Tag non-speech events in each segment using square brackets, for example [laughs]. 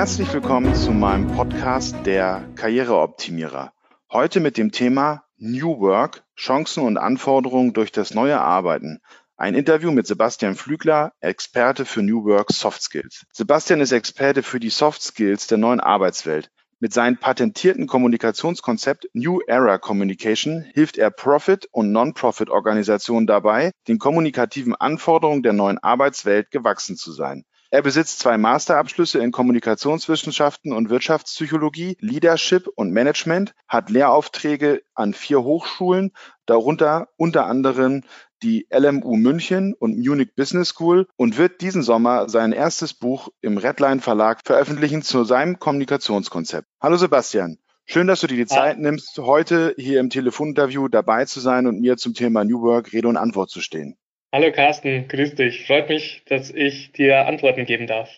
Herzlich willkommen zu meinem Podcast Der Karriereoptimierer. Heute mit dem Thema New Work, Chancen und Anforderungen durch das neue Arbeiten. Ein Interview mit Sebastian Flügler, Experte für New Work Soft Skills. Sebastian ist Experte für die Soft Skills der neuen Arbeitswelt. Mit seinem patentierten Kommunikationskonzept New Era Communication hilft er Profit- und Non-Profit-Organisationen dabei, den kommunikativen Anforderungen der neuen Arbeitswelt gewachsen zu sein. Er besitzt zwei Masterabschlüsse in Kommunikationswissenschaften und Wirtschaftspsychologie, Leadership und Management, hat Lehraufträge an vier Hochschulen, darunter unter anderem die LMU München und Munich Business School und wird diesen Sommer sein erstes Buch im Redline Verlag veröffentlichen zu seinem Kommunikationskonzept. Hallo Sebastian. Schön, dass du dir die Zeit nimmst, heute hier im Telefoninterview dabei zu sein und mir zum Thema New Work Rede und Antwort zu stehen. Hallo Carsten, grüß dich. Freut mich, dass ich dir Antworten geben darf.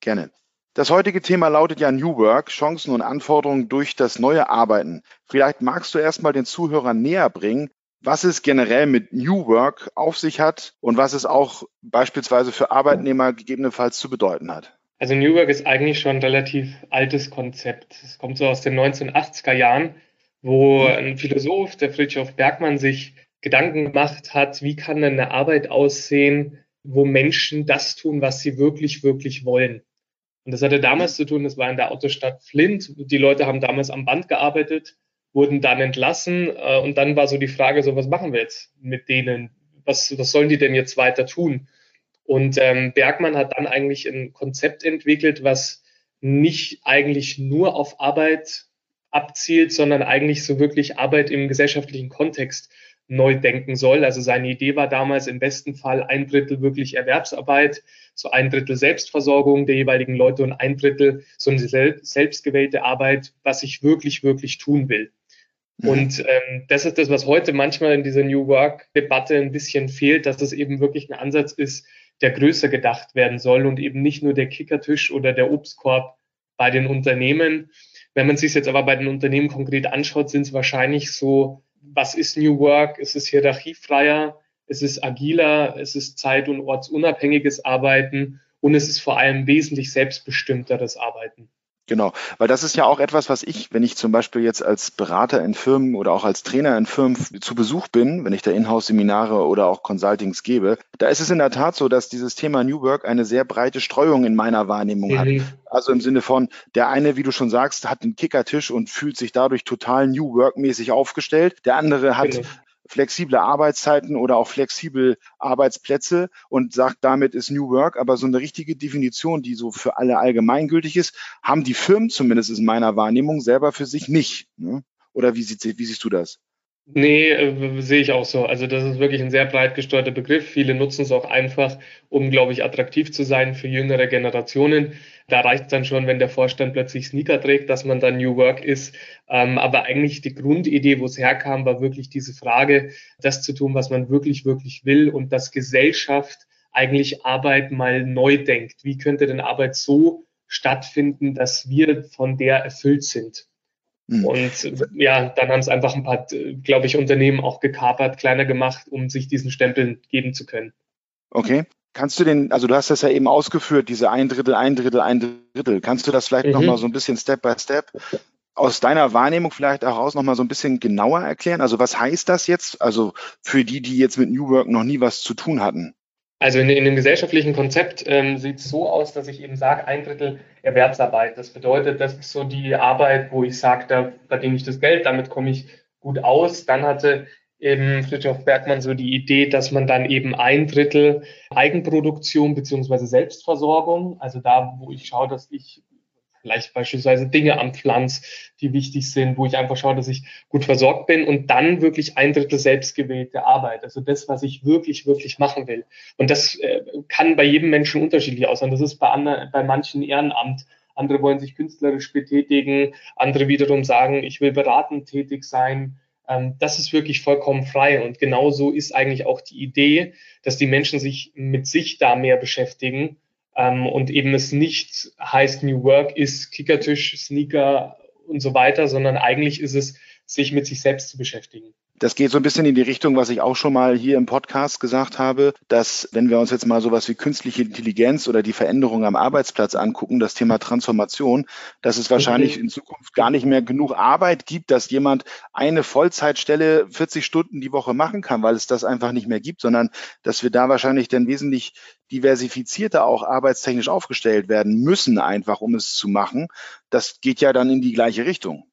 Gerne. Das heutige Thema lautet ja New Work, Chancen und Anforderungen durch das neue Arbeiten. Vielleicht magst du erstmal den Zuhörern näher bringen, was es generell mit New Work auf sich hat und was es auch beispielsweise für Arbeitnehmer gegebenenfalls zu bedeuten hat. Also New Work ist eigentlich schon ein relativ altes Konzept. Es kommt so aus den 1980er Jahren, wo ein Philosoph, der Friedrich Bergmann, sich Gedanken gemacht hat, wie kann denn eine Arbeit aussehen, wo Menschen das tun, was sie wirklich, wirklich wollen. Und das hatte damals zu tun, das war in der Autostadt Flint. Die Leute haben damals am Band gearbeitet, wurden dann entlassen. Äh, und dann war so die Frage, so was machen wir jetzt mit denen? Was, was sollen die denn jetzt weiter tun? Und ähm, Bergmann hat dann eigentlich ein Konzept entwickelt, was nicht eigentlich nur auf Arbeit abzielt, sondern eigentlich so wirklich Arbeit im gesellschaftlichen Kontext neu denken soll. Also seine Idee war damals im besten Fall ein Drittel wirklich Erwerbsarbeit, so ein Drittel Selbstversorgung der jeweiligen Leute und ein Drittel so eine selbstgewählte Arbeit, was ich wirklich, wirklich tun will. Mhm. Und ähm, das ist das, was heute manchmal in dieser New Work-Debatte ein bisschen fehlt, dass es eben wirklich ein Ansatz ist, der größer gedacht werden soll und eben nicht nur der Kickertisch oder der Obstkorb bei den Unternehmen. Wenn man sich jetzt aber bei den Unternehmen konkret anschaut, sind es wahrscheinlich so was ist New Work? Es ist hierarchiefreier, es ist agiler, es ist zeit- und ortsunabhängiges Arbeiten und es ist vor allem wesentlich selbstbestimmteres Arbeiten. Genau, weil das ist ja auch etwas, was ich, wenn ich zum Beispiel jetzt als Berater in Firmen oder auch als Trainer in Firmen zu Besuch bin, wenn ich da Inhouse-Seminare oder auch Consultings gebe, da ist es in der Tat so, dass dieses Thema New Work eine sehr breite Streuung in meiner Wahrnehmung mhm. hat. Also im Sinne von, der eine, wie du schon sagst, hat einen Kickertisch und fühlt sich dadurch total New Work-mäßig aufgestellt. Der andere hat genau flexible Arbeitszeiten oder auch flexible Arbeitsplätze und sagt, damit ist New Work. Aber so eine richtige Definition, die so für alle allgemeingültig ist, haben die Firmen zumindest in meiner Wahrnehmung selber für sich nicht. Ne? Oder wie, sieht, wie siehst du das? Nee, äh, sehe ich auch so. Also das ist wirklich ein sehr breit gesteuerter Begriff. Viele nutzen es auch einfach, um, glaube ich, attraktiv zu sein für jüngere Generationen. Da reicht es dann schon, wenn der Vorstand plötzlich Sneaker trägt, dass man dann New Work ist. Ähm, aber eigentlich die Grundidee, wo es herkam, war wirklich diese Frage, das zu tun, was man wirklich, wirklich will und dass Gesellschaft eigentlich Arbeit mal neu denkt. Wie könnte denn Arbeit so stattfinden, dass wir von der erfüllt sind? Mhm. Und ja, dann haben es einfach ein paar, glaube ich, Unternehmen auch gekapert, kleiner gemacht, um sich diesen Stempel geben zu können. Okay. Kannst du den, also du hast das ja eben ausgeführt, diese ein Drittel, ein Drittel, ein Drittel. Kannst du das vielleicht mhm. nochmal so ein bisschen Step by Step aus deiner Wahrnehmung vielleicht heraus nochmal so ein bisschen genauer erklären? Also was heißt das jetzt? Also für die, die jetzt mit New Work noch nie was zu tun hatten. Also in, in dem gesellschaftlichen Konzept ähm, sieht es so aus, dass ich eben sage, ein Drittel Erwerbsarbeit. Das bedeutet, das ist so die Arbeit, wo ich sage, da verdiene ich das Geld, damit komme ich gut aus. Dann hatte eben Friedrich Bergmann so die Idee, dass man dann eben ein Drittel Eigenproduktion beziehungsweise Selbstversorgung, also da, wo ich schaue, dass ich vielleicht beispielsweise Dinge am Pflanz, die wichtig sind, wo ich einfach schaue, dass ich gut versorgt bin und dann wirklich ein Drittel selbstgewählte Arbeit. Also das, was ich wirklich, wirklich machen will. Und das äh, kann bei jedem Menschen unterschiedlich aussehen. Das ist bei, anderen, bei manchen Ehrenamt. Andere wollen sich künstlerisch betätigen. Andere wiederum sagen, ich will beratend tätig sein. Ähm, das ist wirklich vollkommen frei. Und genauso ist eigentlich auch die Idee, dass die Menschen sich mit sich da mehr beschäftigen ähm, und eben es nicht heißt, New Work ist Kickertisch, Sneaker und so weiter, sondern eigentlich ist es, sich mit sich selbst zu beschäftigen. Das geht so ein bisschen in die Richtung, was ich auch schon mal hier im Podcast gesagt habe, dass wenn wir uns jetzt mal sowas wie künstliche Intelligenz oder die Veränderung am Arbeitsplatz angucken, das Thema Transformation, dass es wahrscheinlich in Zukunft gar nicht mehr genug Arbeit gibt, dass jemand eine Vollzeitstelle 40 Stunden die Woche machen kann, weil es das einfach nicht mehr gibt, sondern dass wir da wahrscheinlich dann wesentlich diversifizierter auch arbeitstechnisch aufgestellt werden müssen, einfach um es zu machen. Das geht ja dann in die gleiche Richtung.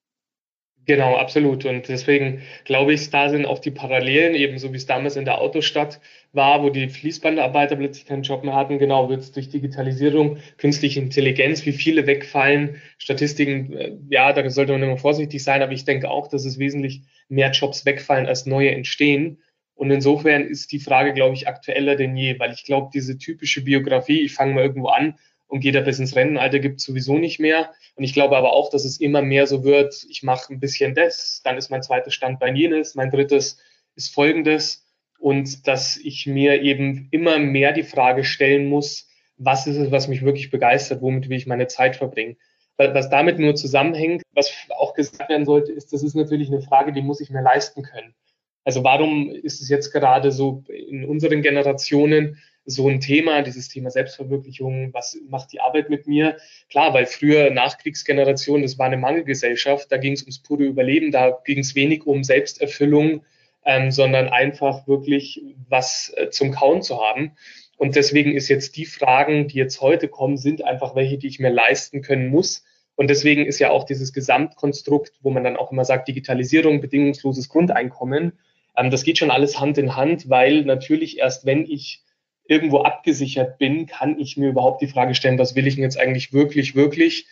Genau, absolut. Und deswegen glaube ich, da sind auch die Parallelen, ebenso wie es damals in der Autostadt war, wo die Fließbandarbeiter plötzlich keinen Job mehr hatten. Genau, wird es durch Digitalisierung, künstliche Intelligenz, wie viele wegfallen, Statistiken, äh, ja, da sollte man immer vorsichtig sein, aber ich denke auch, dass es wesentlich mehr Jobs wegfallen, als neue entstehen. Und insofern ist die Frage, glaube ich, aktueller denn je, weil ich glaube, diese typische Biografie, ich fange mal irgendwo an, und geht er bis ins Rennenalter, gibt es sowieso nicht mehr. Und ich glaube aber auch, dass es immer mehr so wird, ich mache ein bisschen das, dann ist mein zweites Standbein jenes, mein drittes ist folgendes. Und dass ich mir eben immer mehr die Frage stellen muss, was ist es, was mich wirklich begeistert, womit will ich meine Zeit verbringen. Was damit nur zusammenhängt, was auch gesagt werden sollte, ist, das ist natürlich eine Frage, die muss ich mir leisten können. Also warum ist es jetzt gerade so in unseren Generationen so ein Thema, dieses Thema Selbstverwirklichung, was macht die Arbeit mit mir? Klar, weil früher Nachkriegsgeneration, das war eine Mangelgesellschaft, da ging es ums pure Überleben, da ging es wenig um Selbsterfüllung, ähm, sondern einfach wirklich was äh, zum Kauen zu haben. Und deswegen ist jetzt die Fragen, die jetzt heute kommen, sind einfach welche, die ich mir leisten können muss. Und deswegen ist ja auch dieses Gesamtkonstrukt, wo man dann auch immer sagt, Digitalisierung, bedingungsloses Grundeinkommen, ähm, das geht schon alles Hand in Hand, weil natürlich erst wenn ich irgendwo abgesichert bin, kann ich mir überhaupt die Frage stellen, was will ich denn jetzt eigentlich wirklich, wirklich?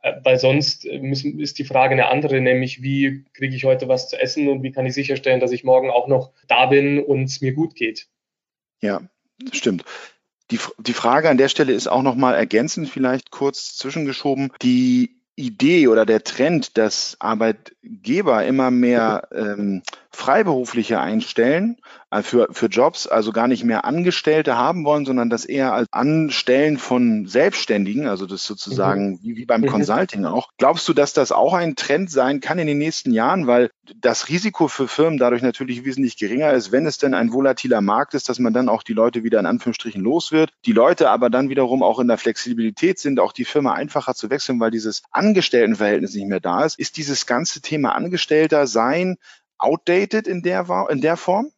Äh, weil sonst äh, ist die Frage eine andere, nämlich wie kriege ich heute was zu essen und wie kann ich sicherstellen, dass ich morgen auch noch da bin und es mir gut geht. Ja, stimmt. Die, die Frage an der Stelle ist auch nochmal ergänzend vielleicht kurz zwischengeschoben. Die Idee oder der Trend, dass Arbeitgeber immer mehr ähm, Freiberufliche einstellen für, für Jobs, also gar nicht mehr Angestellte haben wollen, sondern das eher als Anstellen von Selbstständigen, also das sozusagen mhm. wie, wie beim mhm. Consulting auch. Glaubst du, dass das auch ein Trend sein kann in den nächsten Jahren, weil das Risiko für Firmen dadurch natürlich wesentlich geringer ist, wenn es denn ein volatiler Markt ist, dass man dann auch die Leute wieder in Anführungsstrichen los wird, die Leute aber dann wiederum auch in der Flexibilität sind, auch die Firma einfacher zu wechseln, weil dieses Angestelltenverhältnis nicht mehr da ist. Ist dieses ganze Thema Angestellter sein outdated in der, in der Form?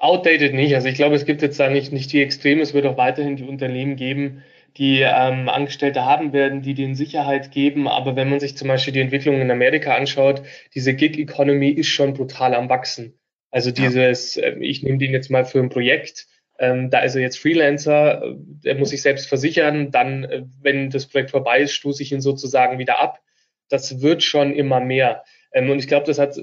Outdated nicht. Also ich glaube, es gibt jetzt da nicht, nicht die Extreme. Es wird auch weiterhin die Unternehmen geben, die ähm, Angestellte haben werden, die denen Sicherheit geben. Aber wenn man sich zum Beispiel die Entwicklung in Amerika anschaut, diese Gig-Economy ist schon brutal am Wachsen. Also dieses, ja. äh, ich nehme den jetzt mal für ein Projekt, ähm, da ist er jetzt Freelancer, äh, der muss sich selbst versichern, dann, äh, wenn das Projekt vorbei ist, stoße ich ihn sozusagen wieder ab. Das wird schon immer mehr. Ähm, und ich glaube, das hat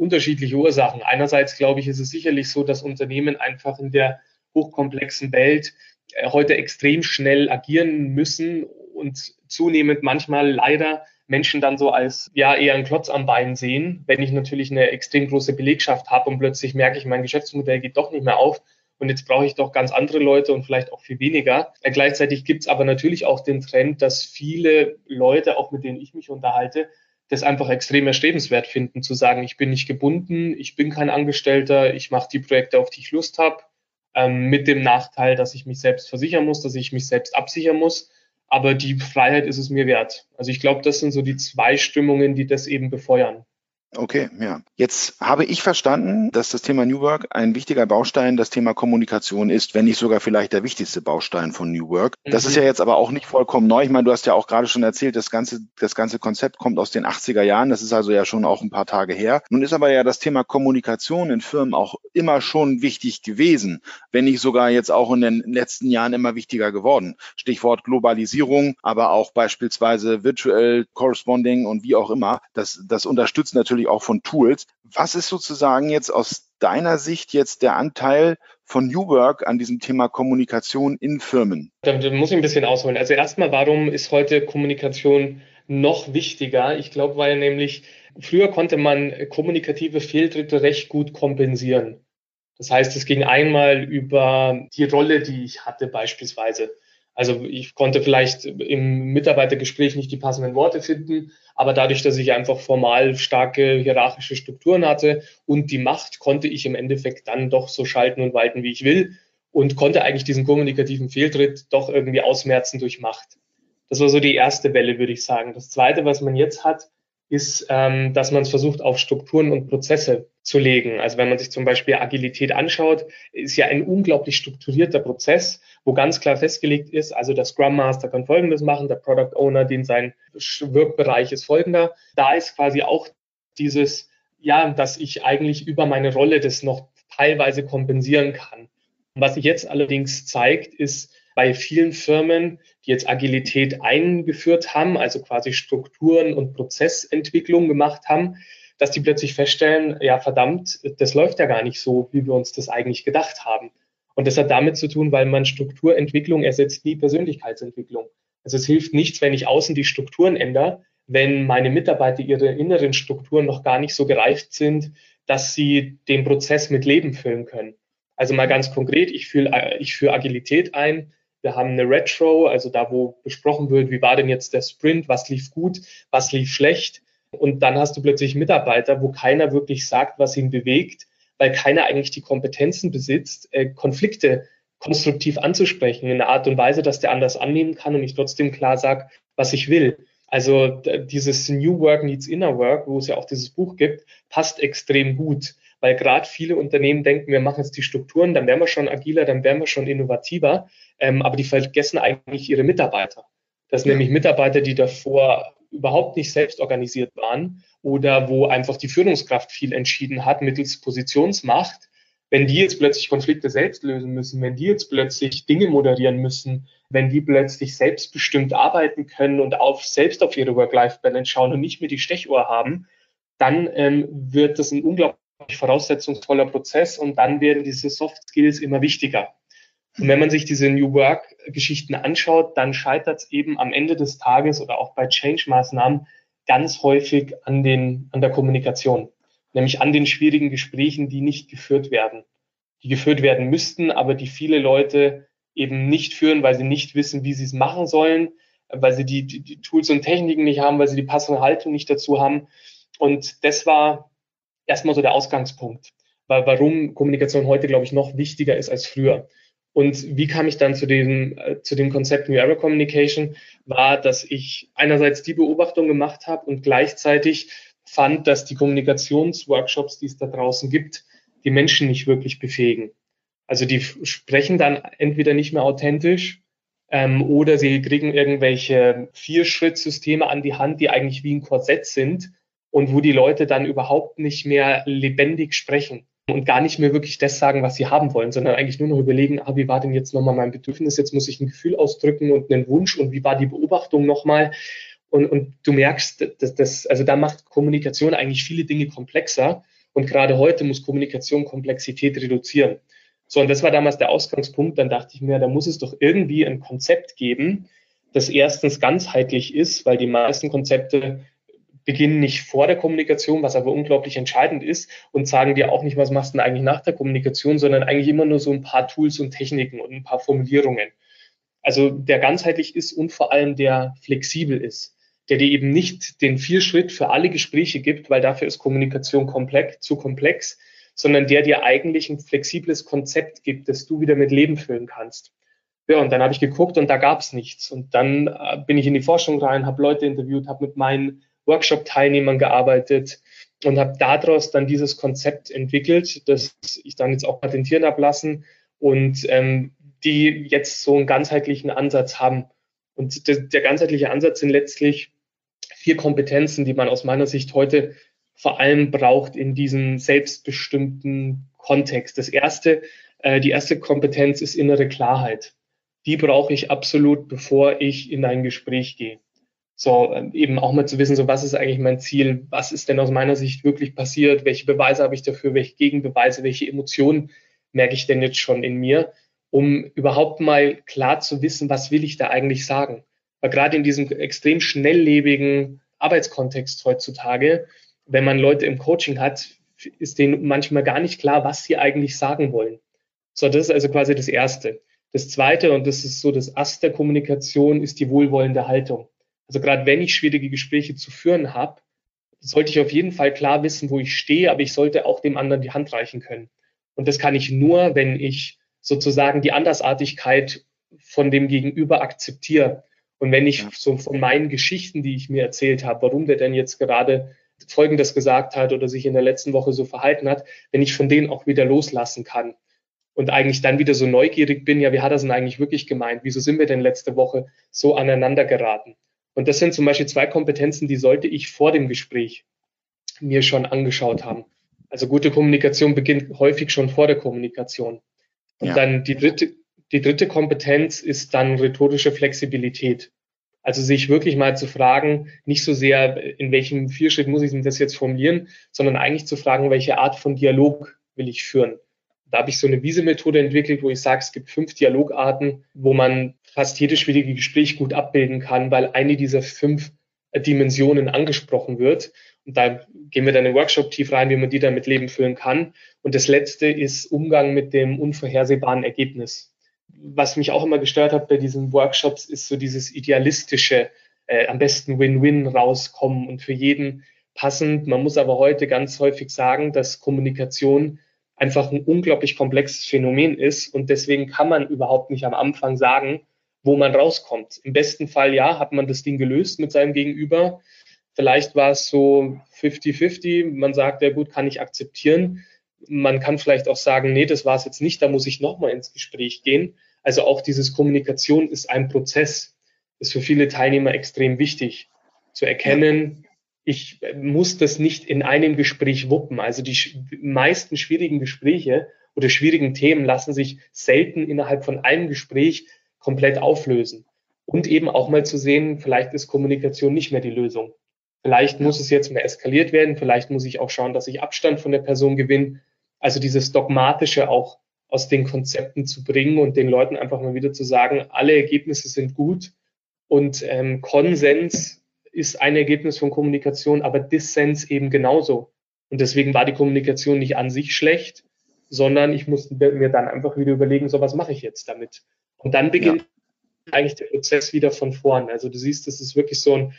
unterschiedliche Ursachen. Einerseits glaube ich, ist es sicherlich so, dass Unternehmen einfach in der hochkomplexen Welt äh, heute extrem schnell agieren müssen und zunehmend manchmal leider Menschen dann so als ja eher einen Klotz am Bein sehen. Wenn ich natürlich eine extrem große Belegschaft habe und plötzlich merke ich, mein Geschäftsmodell geht doch nicht mehr auf und jetzt brauche ich doch ganz andere Leute und vielleicht auch viel weniger. Äh, gleichzeitig gibt es aber natürlich auch den Trend, dass viele Leute, auch mit denen ich mich unterhalte, das einfach extrem erstrebenswert finden, zu sagen, ich bin nicht gebunden, ich bin kein Angestellter, ich mache die Projekte, auf die ich Lust habe, ähm, mit dem Nachteil, dass ich mich selbst versichern muss, dass ich mich selbst absichern muss. Aber die Freiheit ist es mir wert. Also ich glaube, das sind so die zwei Stimmungen, die das eben befeuern. Okay, ja. Jetzt habe ich verstanden, dass das Thema New Work ein wichtiger Baustein das Thema Kommunikation ist, wenn nicht sogar vielleicht der wichtigste Baustein von New Work. Das mhm. ist ja jetzt aber auch nicht vollkommen neu. Ich meine, du hast ja auch gerade schon erzählt, das ganze, das ganze Konzept kommt aus den 80er Jahren. Das ist also ja schon auch ein paar Tage her. Nun ist aber ja das Thema Kommunikation in Firmen auch immer schon wichtig gewesen, wenn nicht sogar jetzt auch in den letzten Jahren immer wichtiger geworden. Stichwort Globalisierung, aber auch beispielsweise Virtual Corresponding und wie auch immer. Das, das unterstützt natürlich natürlich auch von Tools. Was ist sozusagen jetzt aus deiner Sicht jetzt der Anteil von New Work an diesem Thema Kommunikation in Firmen? Da, da muss ich ein bisschen ausholen. Also erstmal, warum ist heute Kommunikation noch wichtiger? Ich glaube, weil nämlich früher konnte man kommunikative Fehltritte recht gut kompensieren. Das heißt, es ging einmal über die Rolle, die ich hatte beispielsweise. Also ich konnte vielleicht im Mitarbeitergespräch nicht die passenden Worte finden, aber dadurch, dass ich einfach formal starke hierarchische Strukturen hatte und die Macht, konnte ich im Endeffekt dann doch so schalten und walten, wie ich will und konnte eigentlich diesen kommunikativen Fehltritt doch irgendwie ausmerzen durch Macht. Das war so die erste Welle, würde ich sagen. Das zweite, was man jetzt hat, ist, ähm, dass man es versucht, auf Strukturen und Prozesse zu legen. Also wenn man sich zum Beispiel Agilität anschaut, ist ja ein unglaublich strukturierter Prozess, wo ganz klar festgelegt ist, also der Scrum Master kann Folgendes machen, der Product Owner, den sein Wirkbereich ist folgender. Da ist quasi auch dieses, ja, dass ich eigentlich über meine Rolle das noch teilweise kompensieren kann. Was sich jetzt allerdings zeigt, ist, bei vielen Firmen, die jetzt Agilität eingeführt haben, also quasi Strukturen und Prozessentwicklung gemacht haben, dass die plötzlich feststellen, ja verdammt, das läuft ja gar nicht so, wie wir uns das eigentlich gedacht haben. Und das hat damit zu tun, weil man Strukturentwicklung ersetzt nie Persönlichkeitsentwicklung. Also es hilft nichts, wenn ich außen die Strukturen ändere, wenn meine Mitarbeiter ihre inneren Strukturen noch gar nicht so gereift sind, dass sie den Prozess mit Leben füllen können. Also mal ganz konkret, ich führe ich führe Agilität ein, wir haben eine Retro, also da, wo besprochen wird, wie war denn jetzt der Sprint, was lief gut, was lief schlecht. Und dann hast du plötzlich Mitarbeiter, wo keiner wirklich sagt, was ihn bewegt, weil keiner eigentlich die Kompetenzen besitzt, äh, Konflikte konstruktiv anzusprechen, in einer Art und Weise, dass der anders annehmen kann und ich trotzdem klar sage, was ich will. Also dieses New Work Needs Inner Work, wo es ja auch dieses Buch gibt, passt extrem gut weil gerade viele Unternehmen denken, wir machen jetzt die Strukturen, dann wären wir schon agiler, dann wären wir schon innovativer, ähm, aber die vergessen eigentlich ihre Mitarbeiter. Das sind ja. nämlich Mitarbeiter, die davor überhaupt nicht selbst organisiert waren oder wo einfach die Führungskraft viel entschieden hat mittels Positionsmacht. Wenn die jetzt plötzlich Konflikte selbst lösen müssen, wenn die jetzt plötzlich Dinge moderieren müssen, wenn die plötzlich selbstbestimmt arbeiten können und auf, selbst auf ihre Work-Life-Balance schauen und nicht mehr die Stechuhr haben, dann ähm, wird das ein unglaublich voraussetzungsvoller Prozess und dann werden diese Soft Skills immer wichtiger. Und wenn man sich diese New Work Geschichten anschaut, dann scheitert es eben am Ende des Tages oder auch bei Change Maßnahmen ganz häufig an den, an der Kommunikation. Nämlich an den schwierigen Gesprächen, die nicht geführt werden. Die geführt werden müssten, aber die viele Leute eben nicht führen, weil sie nicht wissen, wie sie es machen sollen, weil sie die, die, die Tools und Techniken nicht haben, weil sie die passende Haltung nicht dazu haben. Und das war erstmal so der Ausgangspunkt, weil warum Kommunikation heute, glaube ich, noch wichtiger ist als früher. Und wie kam ich dann zu dem, äh, zu dem Konzept New Era Communication? War, dass ich einerseits die Beobachtung gemacht habe und gleichzeitig fand, dass die Kommunikationsworkshops, die es da draußen gibt, die Menschen nicht wirklich befähigen. Also die sprechen dann entweder nicht mehr authentisch ähm, oder sie kriegen irgendwelche Vier-Schritt-Systeme an die Hand, die eigentlich wie ein Korsett sind und wo die Leute dann überhaupt nicht mehr lebendig sprechen und gar nicht mehr wirklich das sagen, was sie haben wollen, sondern eigentlich nur noch überlegen, ah, wie war denn jetzt nochmal mein Bedürfnis, jetzt muss ich ein Gefühl ausdrücken und einen Wunsch und wie war die Beobachtung nochmal. Und, und du merkst, dass das, also da macht Kommunikation eigentlich viele Dinge komplexer und gerade heute muss Kommunikation Komplexität reduzieren. So, und das war damals der Ausgangspunkt. Dann dachte ich mir, da muss es doch irgendwie ein Konzept geben, das erstens ganzheitlich ist, weil die meisten Konzepte beginnen nicht vor der Kommunikation, was aber unglaublich entscheidend ist und sagen dir auch nicht, was machst du denn eigentlich nach der Kommunikation, sondern eigentlich immer nur so ein paar Tools und Techniken und ein paar Formulierungen. Also der ganzheitlich ist und vor allem der flexibel ist, der dir eben nicht den Vierschritt für alle Gespräche gibt, weil dafür ist Kommunikation komplex, zu komplex, sondern der dir eigentlich ein flexibles Konzept gibt, das du wieder mit Leben füllen kannst. Ja, und dann habe ich geguckt und da gab es nichts. Und dann äh, bin ich in die Forschung rein, habe Leute interviewt, habe mit meinen Workshop-Teilnehmern gearbeitet und habe daraus dann dieses Konzept entwickelt, das ich dann jetzt auch patentieren habe lassen und ähm, die jetzt so einen ganzheitlichen Ansatz haben. Und der, der ganzheitliche Ansatz sind letztlich vier Kompetenzen, die man aus meiner Sicht heute vor allem braucht in diesem selbstbestimmten Kontext. Das erste, äh, die erste Kompetenz ist innere Klarheit. Die brauche ich absolut, bevor ich in ein Gespräch gehe. So, ähm, eben auch mal zu wissen, so was ist eigentlich mein Ziel, was ist denn aus meiner Sicht wirklich passiert, welche Beweise habe ich dafür, welche Gegenbeweise, welche Emotionen merke ich denn jetzt schon in mir, um überhaupt mal klar zu wissen, was will ich da eigentlich sagen. Weil gerade in diesem extrem schnelllebigen Arbeitskontext heutzutage, wenn man Leute im Coaching hat, ist denen manchmal gar nicht klar, was sie eigentlich sagen wollen. So, das ist also quasi das Erste. Das zweite, und das ist so das Ast der Kommunikation, ist die wohlwollende Haltung. Also gerade wenn ich schwierige Gespräche zu führen habe, sollte ich auf jeden Fall klar wissen, wo ich stehe, aber ich sollte auch dem anderen die Hand reichen können. Und das kann ich nur, wenn ich sozusagen die Andersartigkeit von dem Gegenüber akzeptiere. Und wenn ich so von meinen Geschichten, die ich mir erzählt habe, warum der denn jetzt gerade Folgendes gesagt hat oder sich in der letzten Woche so verhalten hat, wenn ich von denen auch wieder loslassen kann und eigentlich dann wieder so neugierig bin, ja, wie hat er es denn eigentlich wirklich gemeint? Wieso sind wir denn letzte Woche so aneinander geraten? Und das sind zum Beispiel zwei Kompetenzen, die sollte ich vor dem Gespräch mir schon angeschaut haben. Also gute Kommunikation beginnt häufig schon vor der Kommunikation. Und ja. dann die dritte, die dritte Kompetenz ist dann rhetorische Flexibilität. Also sich wirklich mal zu fragen, nicht so sehr, in welchem Vierschritt muss ich das jetzt formulieren, sondern eigentlich zu fragen, welche Art von Dialog will ich führen. Da habe ich so eine Wiese-Methode entwickelt, wo ich sage, es gibt fünf Dialogarten, wo man fast jedes schwierige Gespräch gut abbilden kann, weil eine dieser fünf Dimensionen angesprochen wird. Und da gehen wir dann im Workshop tief rein, wie man die dann mit Leben füllen kann. Und das letzte ist Umgang mit dem unvorhersehbaren Ergebnis was mich auch immer gestört hat bei diesen Workshops, ist so dieses idealistische, äh, am besten Win-Win rauskommen und für jeden passend. Man muss aber heute ganz häufig sagen, dass Kommunikation einfach ein unglaublich komplexes Phänomen ist und deswegen kann man überhaupt nicht am Anfang sagen, wo man rauskommt. Im besten Fall, ja, hat man das Ding gelöst mit seinem Gegenüber. Vielleicht war es so 50-50. Man sagt, ja gut, kann ich akzeptieren. Man kann vielleicht auch sagen, nee, das war es jetzt nicht, da muss ich nochmal ins Gespräch gehen. Also auch dieses Kommunikation ist ein Prozess, ist für viele Teilnehmer extrem wichtig zu erkennen. Ich muss das nicht in einem Gespräch wuppen. Also die meisten schwierigen Gespräche oder schwierigen Themen lassen sich selten innerhalb von einem Gespräch komplett auflösen. Und eben auch mal zu sehen, vielleicht ist Kommunikation nicht mehr die Lösung. Vielleicht muss es jetzt mehr eskaliert werden. Vielleicht muss ich auch schauen, dass ich Abstand von der Person gewinne. Also dieses Dogmatische auch aus den Konzepten zu bringen und den Leuten einfach mal wieder zu sagen, alle Ergebnisse sind gut und ähm, Konsens ist ein Ergebnis von Kommunikation, aber Dissens eben genauso. Und deswegen war die Kommunikation nicht an sich schlecht, sondern ich musste mir dann einfach wieder überlegen, so was mache ich jetzt damit? Und dann beginnt ja. eigentlich der Prozess wieder von vorn. Also du siehst, das ist wirklich so ein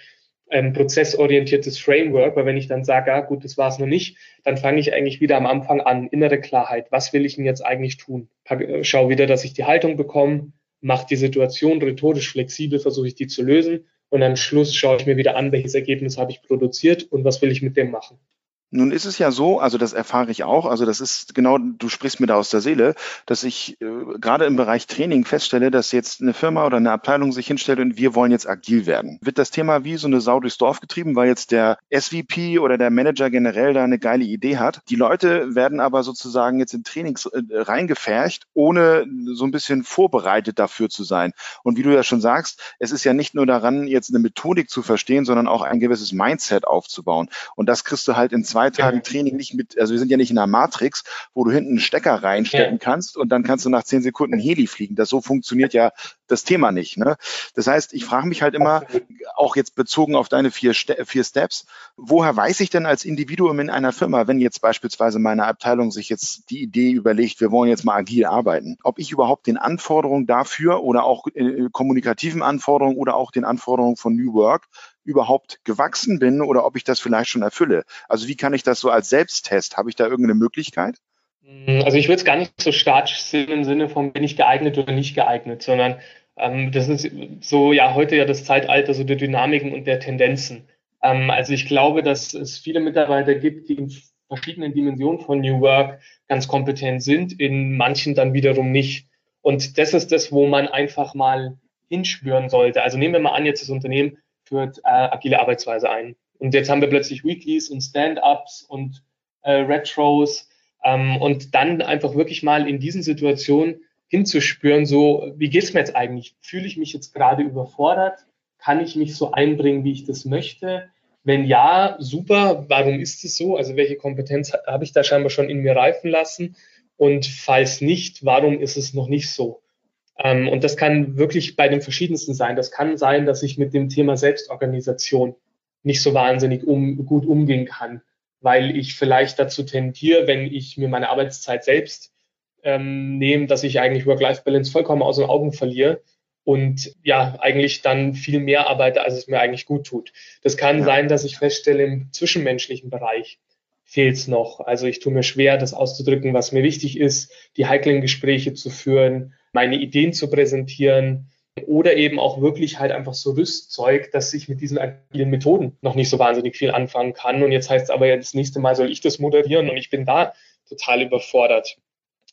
ähm, prozessorientiertes Framework, weil wenn ich dann sage, ah, gut, das war es noch nicht, dann fange ich eigentlich wieder am Anfang an, innere Klarheit, was will ich denn jetzt eigentlich tun? Äh, schau wieder, dass ich die Haltung bekomme, mache die Situation rhetorisch flexibel, versuche ich die zu lösen und am Schluss schaue ich mir wieder an, welches Ergebnis habe ich produziert und was will ich mit dem machen. Nun ist es ja so, also das erfahre ich auch, also das ist genau, du sprichst mir da aus der Seele, dass ich äh, gerade im Bereich Training feststelle, dass jetzt eine Firma oder eine Abteilung sich hinstellt und wir wollen jetzt agil werden. Wird das Thema wie so eine Sau durchs Dorf getrieben, weil jetzt der SVP oder der Manager generell da eine geile Idee hat. Die Leute werden aber sozusagen jetzt in Trainings äh, reingefercht, ohne so ein bisschen vorbereitet dafür zu sein. Und wie du ja schon sagst, es ist ja nicht nur daran, jetzt eine Methodik zu verstehen, sondern auch ein gewisses Mindset aufzubauen. Und das kriegst du halt in zwei zwei Tagen Training nicht mit, also wir sind ja nicht in einer Matrix, wo du hinten einen Stecker reinstecken kannst und dann kannst du nach zehn Sekunden Heli fliegen. Das so funktioniert ja das Thema nicht. Ne? Das heißt, ich frage mich halt immer, auch jetzt bezogen auf deine vier, vier Steps, woher weiß ich denn als Individuum in einer Firma, wenn jetzt beispielsweise meine Abteilung sich jetzt die Idee überlegt, wir wollen jetzt mal agil arbeiten, ob ich überhaupt den Anforderungen dafür oder auch äh, kommunikativen Anforderungen oder auch den Anforderungen von New Work überhaupt gewachsen bin oder ob ich das vielleicht schon erfülle. Also wie kann ich das so als Selbsttest? Habe ich da irgendeine Möglichkeit? Mm, also ich würde es gar nicht so statisch sehen im Sinne von bin ich geeignet oder nicht geeignet, sondern ähm, das ist so ja heute ja das Zeitalter so der Dynamiken und der Tendenzen. Ähm, also ich glaube, dass es viele Mitarbeiter gibt, die in verschiedenen Dimensionen von New Work ganz kompetent sind, in manchen dann wiederum nicht. Und das ist das, wo man einfach mal hinspüren sollte. Also nehmen wir mal an, jetzt das Unternehmen führt äh, agile Arbeitsweise ein. Und jetzt haben wir plötzlich Weeklies und Stand-ups und äh, Retros ähm, und dann einfach wirklich mal in diesen Situationen hinzuspüren, so wie geht's mir jetzt eigentlich? Fühle ich mich jetzt gerade überfordert? Kann ich mich so einbringen, wie ich das möchte? Wenn ja, super. Warum ist es so? Also welche Kompetenz habe ich da scheinbar schon in mir reifen lassen? Und falls nicht, warum ist es noch nicht so? Ähm, und das kann wirklich bei den verschiedensten sein. Das kann sein, dass ich mit dem Thema Selbstorganisation nicht so wahnsinnig um, gut umgehen kann, weil ich vielleicht dazu tendiere, wenn ich mir meine Arbeitszeit selbst ähm, nehmen, dass ich eigentlich Work-Life-Balance vollkommen aus den Augen verliere und ja, eigentlich dann viel mehr arbeite, als es mir eigentlich gut tut. Das kann ja. sein, dass ich feststelle, im zwischenmenschlichen Bereich fehlt es noch. Also ich tue mir schwer, das auszudrücken, was mir wichtig ist, die heiklen Gespräche zu führen, meine Ideen zu präsentieren oder eben auch wirklich halt einfach so Rüstzeug, dass ich mit diesen agilen Methoden noch nicht so wahnsinnig viel anfangen kann. Und jetzt heißt es aber ja, das nächste Mal soll ich das moderieren und ich bin da total überfordert.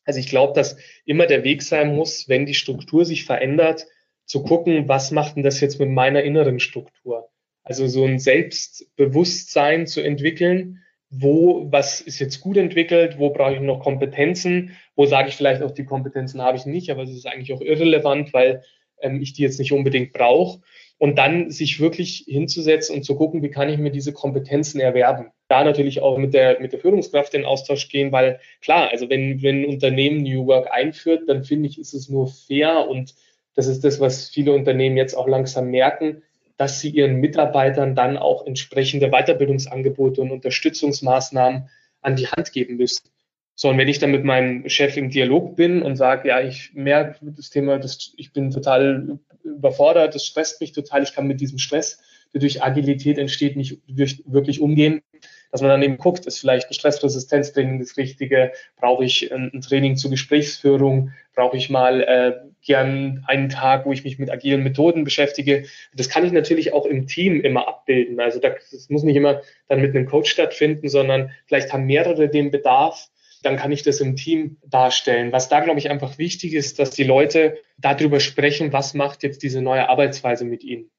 Also ich glaube, dass immer der Weg sein muss, wenn die Struktur sich verändert, zu gucken, was macht denn das jetzt mit meiner inneren Struktur? Also so ein Selbstbewusstsein zu entwickeln, wo, was ist jetzt gut entwickelt, wo brauche ich noch Kompetenzen, wo sage ich vielleicht auch, die Kompetenzen habe ich nicht, aber es ist eigentlich auch irrelevant, weil ähm, ich die jetzt nicht unbedingt brauche. Und dann sich wirklich hinzusetzen und zu gucken, wie kann ich mir diese Kompetenzen erwerben. Da natürlich auch mit der, mit der Führungskraft in Austausch gehen, weil klar, also wenn, wenn ein Unternehmen New Work einführt, dann finde ich, ist es nur fair und das ist das, was viele Unternehmen jetzt auch langsam merken, dass sie ihren Mitarbeitern dann auch entsprechende Weiterbildungsangebote und Unterstützungsmaßnahmen an die Hand geben müssen. So, und wenn ich dann mit meinem Chef im Dialog bin und sage, ja, ich merke das Thema, das, ich bin total überfordert, das stresst mich total, ich kann mit diesem Stress, der durch Agilität entsteht, nicht wirklich umgehen, dass man dann eben guckt, ist vielleicht ein Stressresistenztraining das Richtige, brauche ich ein, Training zur Gesprächsführung, brauche ich mal äh, gern einen Tag, wo ich mich mit agilen Methoden beschäftige. Das kann ich natürlich auch im Team immer abbilden. Also das muss nicht immer dann mit einem Coach stattfinden, sondern vielleicht haben mehrere den Bedarf dann kann ich das im Team darstellen. Was da, glaube ich, einfach wichtig ist, dass die Leute darüber sprechen, was macht jetzt diese neue Arbeitsweise mit ihnen.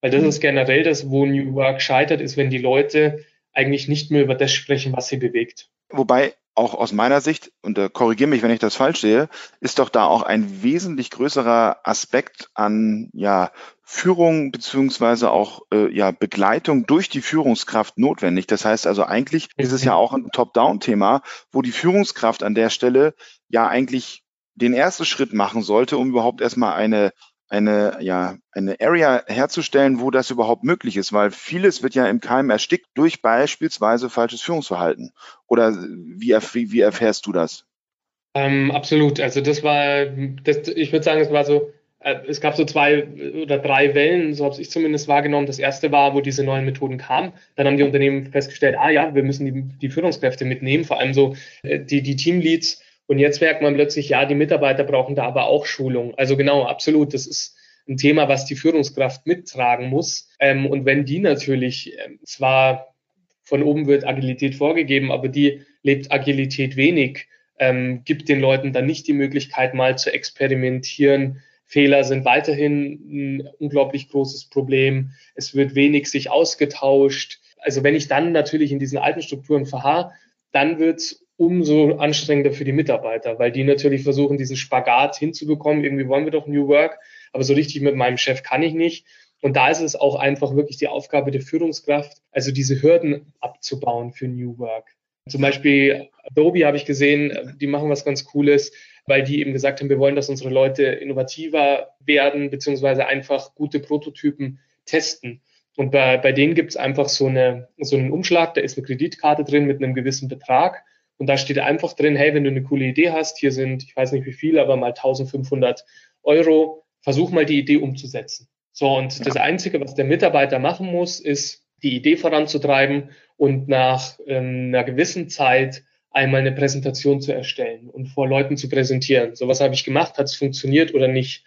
Weil das ist generell das, wo New Work scheitert, ist, wenn die Leute eigentlich nicht mehr über das sprechen, was sie bewegt. Wobei auch aus meiner Sicht, und äh, korrigiere mich, wenn ich das falsch sehe, ist doch da auch ein wesentlich größerer Aspekt an ja, Führung beziehungsweise auch äh, ja, Begleitung durch die Führungskraft notwendig. Das heißt also eigentlich ist es ja auch ein Top-Down-Thema, wo die Führungskraft an der Stelle ja eigentlich den ersten Schritt machen sollte, um überhaupt erstmal eine eine, ja, eine Area herzustellen, wo das überhaupt möglich ist, weil vieles wird ja im Keim erstickt durch beispielsweise falsches Führungsverhalten. Oder wie, erf wie erfährst du das? Ähm, absolut. Also das war, das, ich würde sagen, es war so, äh, es gab so zwei oder drei Wellen, so habe ich zumindest wahrgenommen. Das erste war, wo diese neuen Methoden kamen. Dann haben die Unternehmen festgestellt, ah ja, wir müssen die, die Führungskräfte mitnehmen, vor allem so äh, die, die Teamleads und jetzt merkt man plötzlich, ja, die Mitarbeiter brauchen da aber auch Schulung. Also genau, absolut. Das ist ein Thema, was die Führungskraft mittragen muss. Ähm, und wenn die natürlich ähm, zwar von oben wird Agilität vorgegeben, aber die lebt Agilität wenig, ähm, gibt den Leuten dann nicht die Möglichkeit, mal zu experimentieren. Fehler sind weiterhin ein unglaublich großes Problem. Es wird wenig sich ausgetauscht. Also wenn ich dann natürlich in diesen alten Strukturen verharre, dann wird es umso anstrengender für die Mitarbeiter, weil die natürlich versuchen, diesen Spagat hinzubekommen. Irgendwie wollen wir doch New Work, aber so richtig mit meinem Chef kann ich nicht. Und da ist es auch einfach wirklich die Aufgabe der Führungskraft, also diese Hürden abzubauen für New Work. Zum Beispiel Adobe habe ich gesehen, die machen was ganz Cooles, weil die eben gesagt haben, wir wollen, dass unsere Leute innovativer werden, beziehungsweise einfach gute Prototypen testen. Und bei, bei denen gibt es einfach so, eine, so einen Umschlag, da ist eine Kreditkarte drin mit einem gewissen Betrag. Und da steht einfach drin, hey, wenn du eine coole Idee hast, hier sind, ich weiß nicht wie viel, aber mal 1500 Euro, versuch mal die Idee umzusetzen. So, und das Einzige, was der Mitarbeiter machen muss, ist, die Idee voranzutreiben und nach ähm, einer gewissen Zeit einmal eine Präsentation zu erstellen und vor Leuten zu präsentieren. So was habe ich gemacht, hat es funktioniert oder nicht?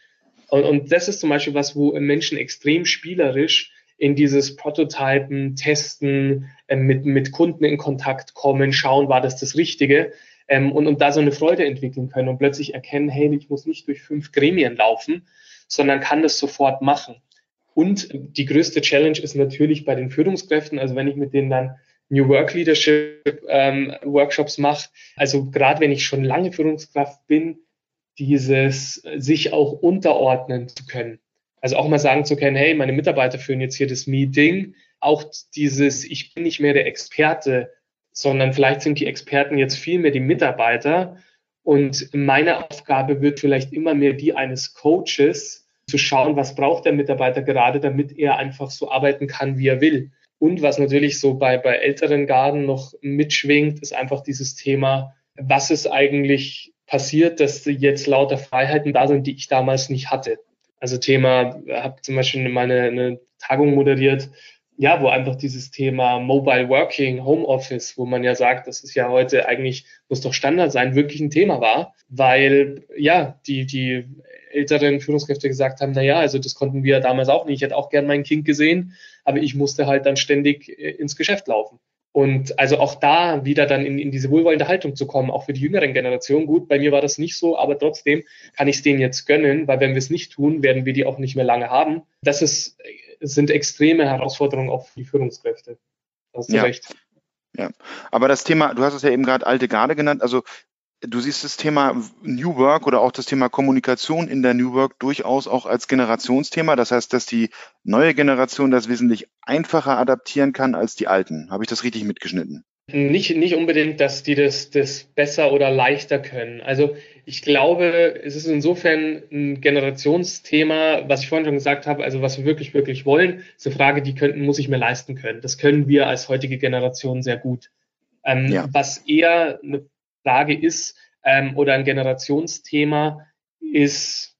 Und, und das ist zum Beispiel was, wo Menschen extrem spielerisch in dieses Prototypen, Testen, ähm, mit, mit Kunden in Kontakt kommen, schauen, war das das Richtige ähm, und, und da so eine Freude entwickeln können und plötzlich erkennen, hey, ich muss nicht durch fünf Gremien laufen, sondern kann das sofort machen. Und die größte Challenge ist natürlich bei den Führungskräften, also wenn ich mit denen dann New Work Leadership ähm, Workshops mache, also gerade wenn ich schon lange Führungskraft bin, dieses sich auch unterordnen zu können. Also auch mal sagen zu können, hey, meine Mitarbeiter führen jetzt hier das Meeting. Auch dieses, ich bin nicht mehr der Experte, sondern vielleicht sind die Experten jetzt viel mehr die Mitarbeiter. Und meine Aufgabe wird vielleicht immer mehr die eines Coaches, zu schauen, was braucht der Mitarbeiter gerade, damit er einfach so arbeiten kann, wie er will. Und was natürlich so bei, bei älteren Garden noch mitschwingt, ist einfach dieses Thema, was ist eigentlich passiert, dass jetzt lauter Freiheiten da sind, die ich damals nicht hatte. Also Thema, habe zum Beispiel meine eine Tagung moderiert, ja, wo einfach dieses Thema Mobile Working, Homeoffice, wo man ja sagt, das ist ja heute eigentlich, muss doch Standard sein, wirklich ein Thema war, weil ja, die, die älteren Führungskräfte gesagt haben, na ja, also das konnten wir damals auch nicht. Ich hätte auch gern mein Kind gesehen, aber ich musste halt dann ständig äh, ins Geschäft laufen. Und also auch da wieder dann in, in diese wohlwollende Haltung zu kommen, auch für die jüngeren Generationen. Gut, bei mir war das nicht so, aber trotzdem kann ich es denen jetzt gönnen, weil wenn wir es nicht tun, werden wir die auch nicht mehr lange haben. Das ist, sind extreme Herausforderungen auch für die Führungskräfte. Da hast du ja. recht. Ja, aber das Thema, du hast es ja eben gerade alte Garde genannt, also Du siehst das Thema New Work oder auch das Thema Kommunikation in der New Work durchaus auch als Generationsthema. Das heißt, dass die neue Generation das wesentlich einfacher adaptieren kann als die alten. Habe ich das richtig mitgeschnitten? Nicht, nicht unbedingt, dass die das, das besser oder leichter können. Also ich glaube, es ist insofern ein Generationsthema, was ich vorhin schon gesagt habe, also was wir wirklich, wirklich wollen, ist eine Frage, die könnten, muss ich mir leisten können. Das können wir als heutige Generation sehr gut. Ähm, ja. Was eher eine Frage ist ähm, oder ein Generationsthema ist,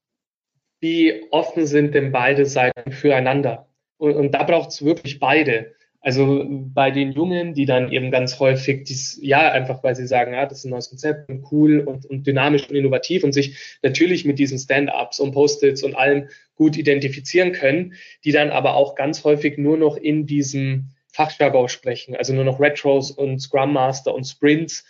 wie offen sind denn beide Seiten füreinander? Und, und da braucht es wirklich beide. Also bei den Jungen, die dann eben ganz häufig dies, ja, einfach weil sie sagen, ja, das ist ein neues Konzept und cool und, und dynamisch und innovativ und sich natürlich mit diesen Stand-ups und Post-its und allem gut identifizieren können, die dann aber auch ganz häufig nur noch in diesem Fachjargon sprechen, also nur noch Retros und Scrum Master und Sprints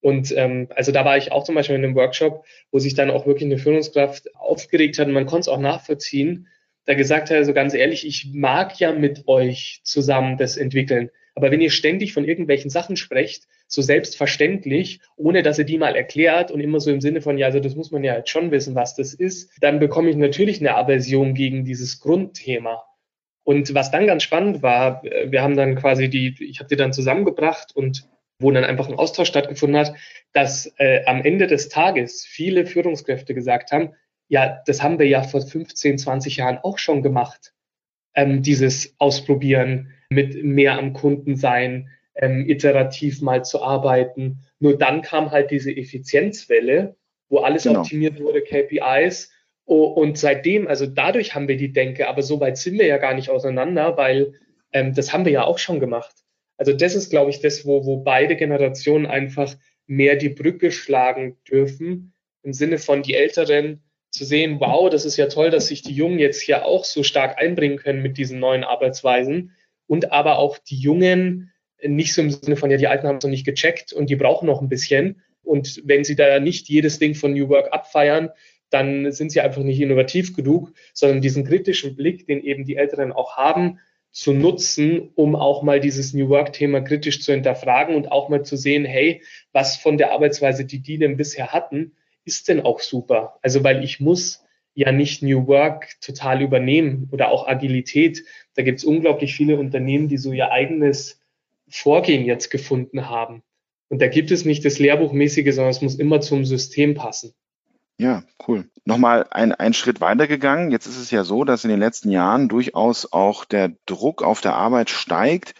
und ähm, also da war ich auch zum Beispiel in einem Workshop, wo sich dann auch wirklich eine Führungskraft aufgeregt hat und man konnte es auch nachvollziehen, da gesagt hat, also ganz ehrlich, ich mag ja mit euch zusammen das entwickeln. Aber wenn ihr ständig von irgendwelchen Sachen sprecht, so selbstverständlich, ohne dass ihr die mal erklärt und immer so im Sinne von, ja, also das muss man ja jetzt schon wissen, was das ist, dann bekomme ich natürlich eine Aversion gegen dieses Grundthema. Und was dann ganz spannend war, wir haben dann quasi die, ich habe die dann zusammengebracht und wo dann einfach ein Austausch stattgefunden hat, dass äh, am Ende des Tages viele Führungskräfte gesagt haben, ja, das haben wir ja vor 15, 20 Jahren auch schon gemacht. Ähm, dieses Ausprobieren mit mehr am Kunden sein, ähm, iterativ mal zu arbeiten. Nur dann kam halt diese Effizienzwelle, wo alles genau. optimiert wurde, KPIs. Oh, und seitdem, also dadurch haben wir die Denke, aber so weit sind wir ja gar nicht auseinander, weil ähm, das haben wir ja auch schon gemacht. Also das ist, glaube ich, das, wo, wo beide Generationen einfach mehr die Brücke schlagen dürfen, im Sinne von die Älteren zu sehen, wow, das ist ja toll, dass sich die Jungen jetzt hier auch so stark einbringen können mit diesen neuen Arbeitsweisen und aber auch die Jungen nicht so im Sinne von, ja, die Alten haben es noch nicht gecheckt und die brauchen noch ein bisschen. Und wenn sie da nicht jedes Ding von New Work abfeiern, dann sind sie einfach nicht innovativ genug, sondern diesen kritischen Blick, den eben die Älteren auch haben, zu nutzen, um auch mal dieses New Work-Thema kritisch zu hinterfragen und auch mal zu sehen, hey, was von der Arbeitsweise, die die denn bisher hatten, ist denn auch super. Also weil ich muss ja nicht New Work total übernehmen oder auch Agilität. Da gibt es unglaublich viele Unternehmen, die so ihr eigenes Vorgehen jetzt gefunden haben. Und da gibt es nicht das Lehrbuchmäßige, sondern es muss immer zum System passen. Ja, cool. Nochmal ein, ein Schritt weitergegangen. Jetzt ist es ja so, dass in den letzten Jahren durchaus auch der Druck auf der Arbeit steigt,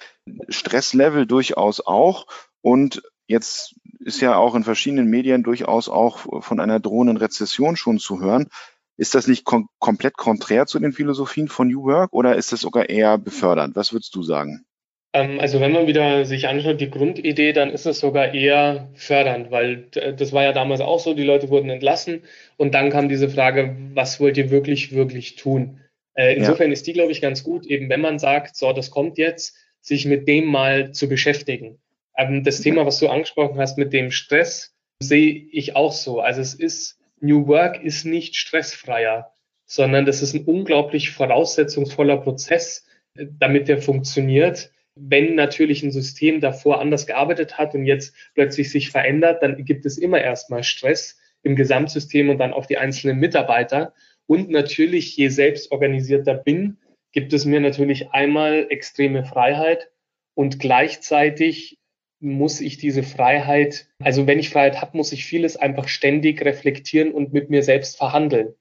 Stresslevel durchaus auch. Und jetzt ist ja auch in verschiedenen Medien durchaus auch von einer drohenden Rezession schon zu hören. Ist das nicht kom komplett konträr zu den Philosophien von New Work oder ist das sogar eher befördernd? Was würdest du sagen? Ähm, also wenn man wieder sich anschaut, die Grundidee, dann ist es sogar eher fördernd, weil das war ja damals auch so, die Leute wurden entlassen und dann kam diese Frage, was wollt ihr wirklich, wirklich tun? Äh, insofern ja. ist die, glaube ich, ganz gut, eben wenn man sagt, so, das kommt jetzt, sich mit dem mal zu beschäftigen. Ähm, das Thema, was du angesprochen hast mit dem Stress, sehe ich auch so. Also es ist, New Work ist nicht stressfreier, sondern das ist ein unglaublich voraussetzungsvoller Prozess, äh, damit der funktioniert wenn natürlich ein System davor anders gearbeitet hat und jetzt plötzlich sich verändert, dann gibt es immer erstmal Stress im Gesamtsystem und dann auf die einzelnen Mitarbeiter. Und natürlich, je selbstorganisierter bin, gibt es mir natürlich einmal extreme Freiheit und gleichzeitig muss ich diese Freiheit, also wenn ich Freiheit habe, muss ich vieles einfach ständig reflektieren und mit mir selbst verhandeln.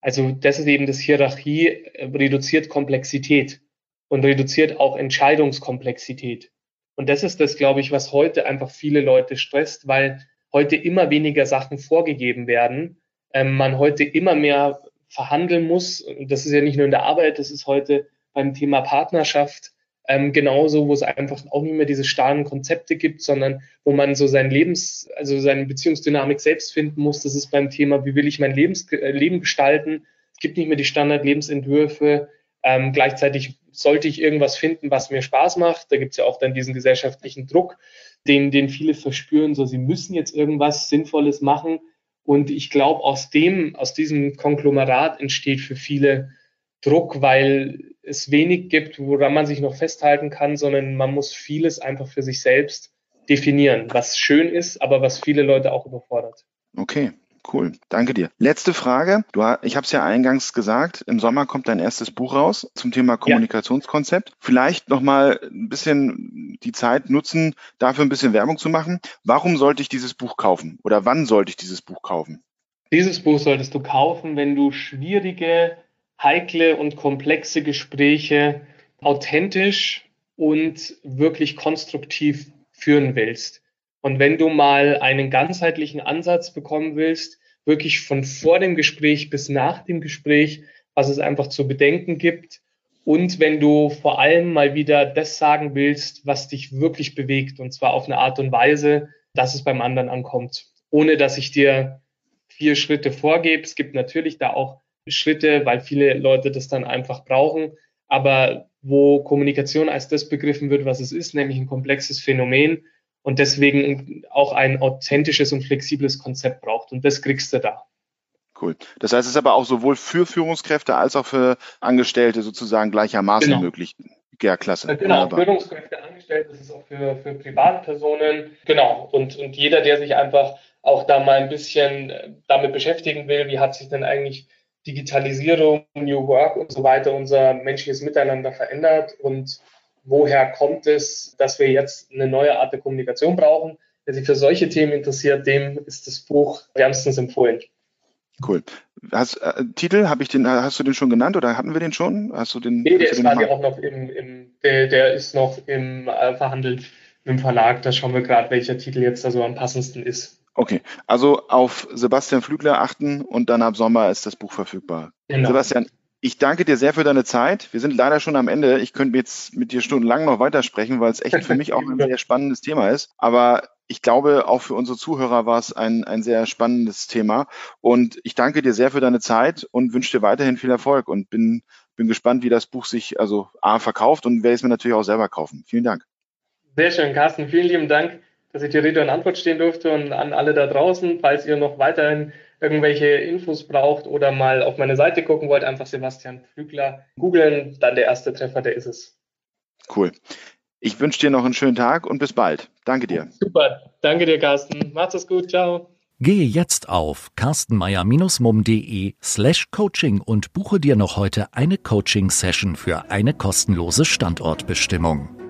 Also das ist eben das Hierarchie äh, reduziert Komplexität und reduziert auch Entscheidungskomplexität. Und das ist das, glaube ich, was heute einfach viele Leute stresst, weil heute immer weniger Sachen vorgegeben werden, ähm, man heute immer mehr verhandeln muss. Das ist ja nicht nur in der Arbeit, das ist heute beim Thema Partnerschaft ähm, genauso, wo es einfach auch nicht mehr diese starren Konzepte gibt, sondern wo man so sein Lebens, also seine Beziehungsdynamik selbst finden muss. Das ist beim Thema, wie will ich mein Lebens, äh, Leben gestalten? Es gibt nicht mehr die Standard-Lebensentwürfe. Ähm, gleichzeitig sollte ich irgendwas finden, was mir Spaß macht. Da gibt es ja auch dann diesen gesellschaftlichen Druck, den, den viele verspüren, so sie müssen jetzt irgendwas Sinnvolles machen. Und ich glaube, aus dem, aus diesem Konglomerat entsteht für viele Druck, weil es wenig gibt, woran man sich noch festhalten kann, sondern man muss vieles einfach für sich selbst definieren, was schön ist, aber was viele Leute auch überfordert. Okay, Cool, danke dir. Letzte Frage. Du, ich habe es ja eingangs gesagt, im Sommer kommt dein erstes Buch raus zum Thema Kommunikationskonzept. Ja. Vielleicht nochmal ein bisschen die Zeit nutzen, dafür ein bisschen Werbung zu machen. Warum sollte ich dieses Buch kaufen oder wann sollte ich dieses Buch kaufen? Dieses Buch solltest du kaufen, wenn du schwierige heikle und komplexe Gespräche authentisch und wirklich konstruktiv führen willst. Und wenn du mal einen ganzheitlichen Ansatz bekommen willst, wirklich von vor dem Gespräch bis nach dem Gespräch, was es einfach zu bedenken gibt. Und wenn du vor allem mal wieder das sagen willst, was dich wirklich bewegt, und zwar auf eine Art und Weise, dass es beim anderen ankommt, ohne dass ich dir vier Schritte vorgebe. Es gibt natürlich da auch Schritte, weil viele Leute das dann einfach brauchen. Aber wo Kommunikation als das begriffen wird, was es ist, nämlich ein komplexes Phänomen und deswegen auch ein authentisches und flexibles Konzept braucht. Und das kriegst du da. Cool. Das heißt, es ist aber auch sowohl für Führungskräfte als auch für Angestellte sozusagen gleichermaßen genau. möglich. Ja, klasse. Genau, Wunderbar. Führungskräfte, Angestellte, das ist auch für, für Privatpersonen. Genau. Und, und jeder, der sich einfach auch da mal ein bisschen damit beschäftigen will, wie hat sich denn eigentlich Digitalisierung, New Work und so weiter unser menschliches Miteinander verändert und woher kommt es, dass wir jetzt eine neue Art der Kommunikation brauchen. Wer sich für solche Themen interessiert, dem ist das Buch wärmstens empfohlen. Cool. Hast, äh, Titel, habe ich den, hast du den schon genannt oder hatten wir den schon? Hast du den? Nee, der ist quasi auch noch im, im der, der, ist noch im äh, verhandelt im Verlag. Da schauen wir gerade, welcher Titel jetzt da so am passendsten ist. Okay, also auf Sebastian Flügler achten und dann ab Sommer ist das Buch verfügbar. Genau. Sebastian, ich danke dir sehr für deine Zeit. Wir sind leider schon am Ende. Ich könnte jetzt mit dir stundenlang noch weitersprechen, weil es echt für mich auch ein [laughs] sehr spannendes Thema ist. Aber ich glaube, auch für unsere Zuhörer war es ein, ein sehr spannendes Thema. Und ich danke dir sehr für deine Zeit und wünsche dir weiterhin viel Erfolg und bin, bin gespannt, wie das Buch sich also A verkauft und werde es mir natürlich auch selber kaufen. Vielen Dank. Sehr schön, Carsten. Vielen lieben Dank dass ich hier Rede und Antwort stehen durfte und an alle da draußen, falls ihr noch weiterhin irgendwelche Infos braucht oder mal auf meine Seite gucken wollt, einfach Sebastian Flügler googeln, dann der erste Treffer, der ist es. Cool. Ich wünsche dir noch einen schönen Tag und bis bald. Danke dir. Super. Danke dir, Carsten. Macht's es gut. Ciao. Gehe jetzt auf carstenmeier-mum.de slash coaching und buche dir noch heute eine Coaching-Session für eine kostenlose Standortbestimmung.